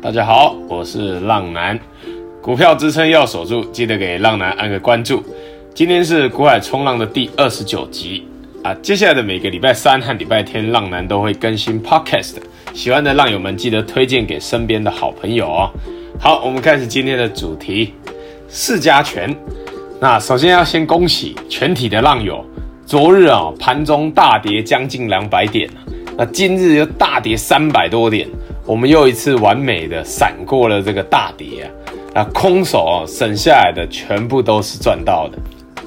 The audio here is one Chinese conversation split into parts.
大家好，我是浪男，股票支撑要守住，记得给浪男按个关注。今天是股海冲浪的第二十九集啊，接下来的每个礼拜三和礼拜天，浪男都会更新 Podcast，喜欢的浪友们记得推荐给身边的好朋友哦。好，我们开始今天的主题，四家权。那首先要先恭喜全体的浪友，昨日啊盘中大跌将近两百点，那今日又大跌三百多点。我们又一次完美的闪过了这个大跌啊！那空手哦，省下来的全部都是赚到的。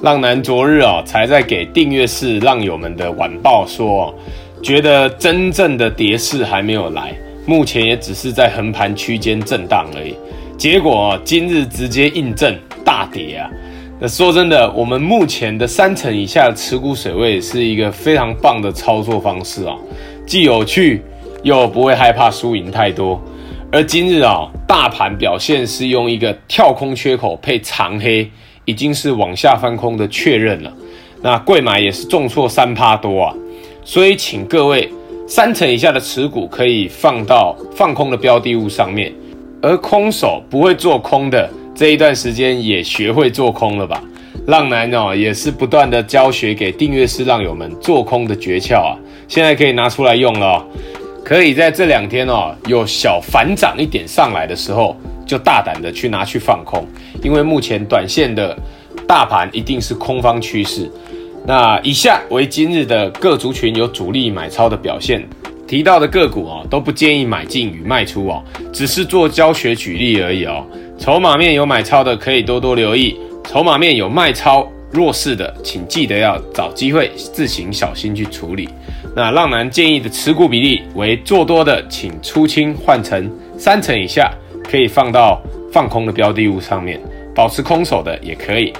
浪男昨日啊，才在给订阅式浪友们的晚报说，觉得真正的跌势还没有来，目前也只是在横盘区间震荡而已。结果今日直接印证大跌啊！那说真的，我们目前的三成以下的持股水位是一个非常棒的操作方式啊，既有趣。又不会害怕输赢太多，而今日啊，大盘表现是用一个跳空缺口配长黑，已经是往下翻空的确认了。那贵买也是重挫三趴多啊，所以请各位三成以下的持股可以放到放空的标的物上面，而空手不会做空的这一段时间也学会做空了吧？浪男哦，也是不断的教学给订阅式浪友们做空的诀窍啊，现在可以拿出来用了。可以在这两天哦，有小反涨一点上来的时候，就大胆的去拿去放空，因为目前短线的大盘一定是空方趋势。那以下为今日的各族群有主力买超的表现，提到的个股哦，都不建议买进与卖出哦，只是做教学举例而已哦。筹码面有买超的可以多多留意，筹码面有卖超弱势的，请记得要找机会自行小心去处理。那浪男建议的持股比例为做多的，请出清换成三成以下，可以放到放空的标的物上面，保持空手的也可以。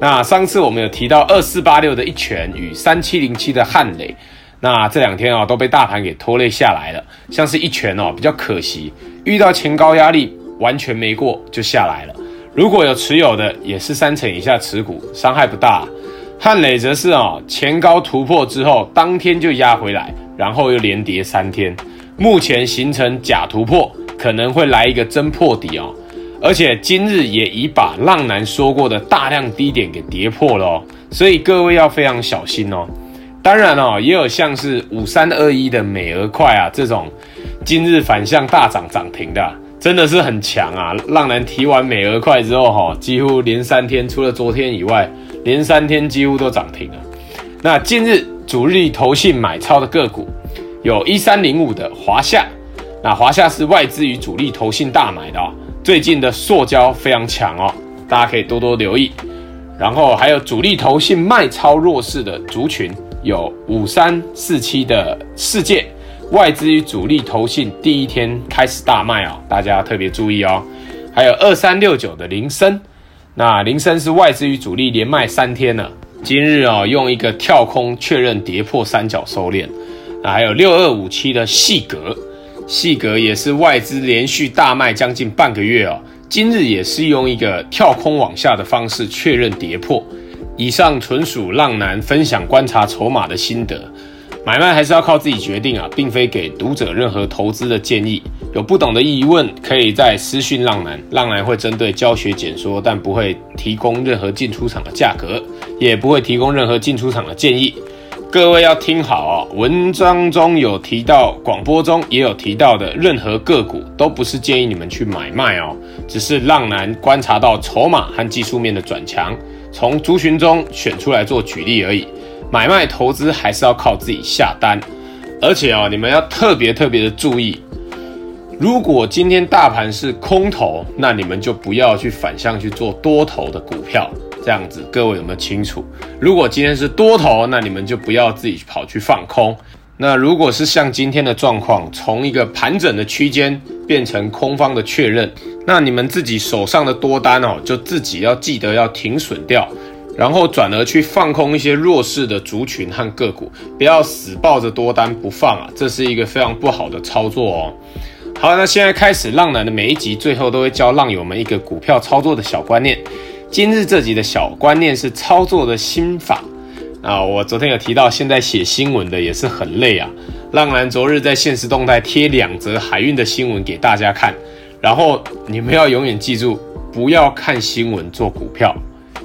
那上次我们有提到二四八六的一拳与三七零七的汉雷，那这两天啊都被大盘给拖累下来了。像是一拳哦比较可惜，遇到前高压力完全没过就下来了。如果有持有的，也是三成以下持股，伤害不大。汉磊则是啊，前高突破之后，当天就压回来，然后又连跌三天，目前形成假突破，可能会来一个真破底哦。而且今日也已把浪男说过的大量低点给跌破了哦，所以各位要非常小心哦。当然哦，也有像是五三二一的美而快啊这种，今日反向大涨涨停的，真的是很强啊。浪人提完美而快之后哈，几乎连三天，除了昨天以外。连三天几乎都涨停了。那近日主力投信买超的个股有一三零五的华夏，那华夏是外资与主力投信大买的哦。最近的塑胶非常强哦，大家可以多多留意。然后还有主力投信卖超弱势的族群有五三四七的世界，外资与主力投信第一天开始大卖哦，大家特别注意哦。还有二三六九的铃声。那铃声是外资与主力连卖三天了，今日啊、用一个跳空确认跌破三角收敛。那还有六二五七的细格，细格也是外资连续大卖将近半个月哦，今日也是用一个跳空往下的方式确认跌破。以上纯属浪男分享观察筹码的心得。买卖还是要靠自己决定啊，并非给读者任何投资的建议。有不懂的疑问，可以在私讯浪男，浪男会针对教学解说，但不会提供任何进出场的价格，也不会提供任何进出场的建议。各位要听好哦，文章中有提到，广播中也有提到的任何个股，都不是建议你们去买卖哦，只是浪男观察到筹码和技术面的转强，从族群中选出来做举例而已。买卖投资还是要靠自己下单，而且哦，你们要特别特别的注意，如果今天大盘是空头，那你们就不要去反向去做多头的股票，这样子各位有没有清楚？如果今天是多头，那你们就不要自己跑去放空。那如果是像今天的状况，从一个盘整的区间变成空方的确认，那你们自己手上的多单哦，就自己要记得要停损掉。然后转而去放空一些弱势的族群和个股，不要死抱着多单不放啊，这是一个非常不好的操作哦。好，那现在开始，浪男的每一集最后都会教浪友们一个股票操作的小观念。今日这集的小观念是操作的心法啊。我昨天有提到，现在写新闻的也是很累啊。浪男昨日在现实动态贴两则海运的新闻给大家看。然后你们要永远记住，不要看新闻做股票，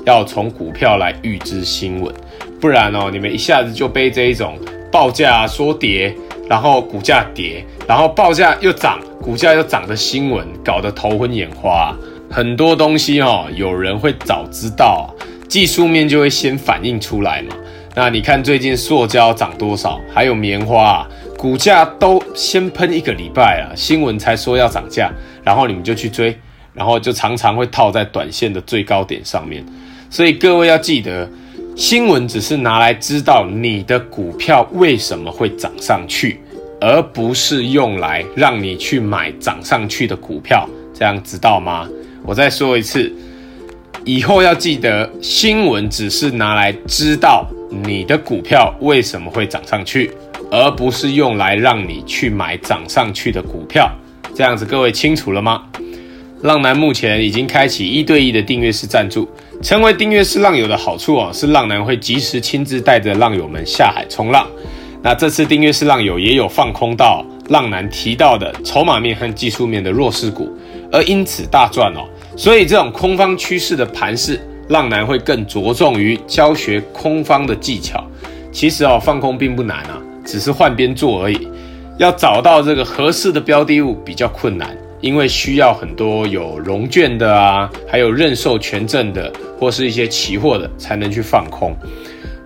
要从股票来预知新闻，不然哦，你们一下子就被这一种报价说跌，然后股价跌，然后报价又涨，股价又涨的新闻搞得头昏眼花。很多东西哦，有人会早知道，技术面就会先反映出来嘛。那你看最近塑胶涨多少，还有棉花，股价都先喷一个礼拜啊，新闻才说要涨价，然后你们就去追，然后就常常会套在短线的最高点上面。所以各位要记得，新闻只是拿来知道你的股票为什么会涨上去，而不是用来让你去买涨上去的股票，这样知道吗？我再说一次，以后要记得，新闻只是拿来知道你的股票为什么会涨上去，而不是用来让你去买涨上去的股票。这样子，各位清楚了吗？浪男目前已经开启一对一的订阅式赞助，成为订阅式浪友的好处哦，是浪男会及时亲自带着浪友们下海冲浪。那这次订阅式浪友也有放空到浪男提到的筹码面和技术面的弱势股，而因此大赚哦。所以，这种空方趋势的盘势，浪男会更着重于教学空方的技巧。其实哦，放空并不难啊，只是换边做而已。要找到这个合适的标的物比较困难，因为需要很多有融券的啊，还有认授权证的，或是一些期货的，才能去放空。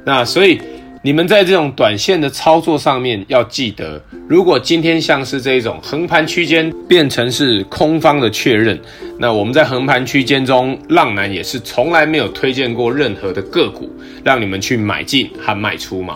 那所以。你们在这种短线的操作上面要记得，如果今天像是这种横盘区间变成是空方的确认，那我们在横盘区间中，浪男也是从来没有推荐过任何的个股让你们去买进和卖出嘛。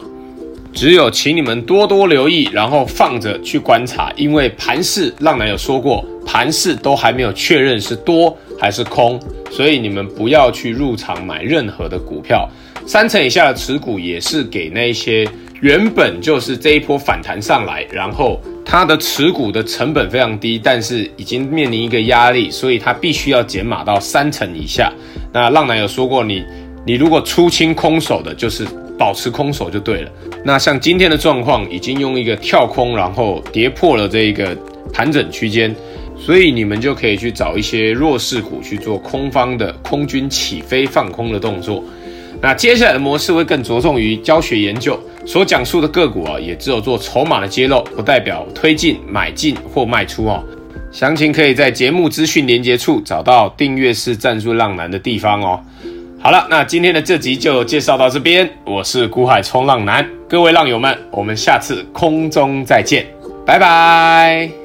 只有请你们多多留意，然后放着去观察，因为盘势浪男有说过，盘势都还没有确认是多还是空，所以你们不要去入场买任何的股票。三成以下的持股也是给那些原本就是这一波反弹上来，然后它的持股的成本非常低，但是已经面临一个压力，所以它必须要减码到三成以下。那浪男有说过你，你如果出清空手的，就是保持空手就对了。那像今天的状况，已经用一个跳空，然后跌破了这一个盘整区间，所以你们就可以去找一些弱势股去做空方的空军起飞放空的动作。那接下来的模式会更着重于教学研究，所讲述的个股啊，也只有做筹码的揭露，不代表推进、买进或卖出哦。详情可以在节目资讯连接处找到订阅式赞助浪男的地方哦。好了，那今天的这集就介绍到这边，我是股海冲浪男，各位浪友们，我们下次空中再见，拜拜。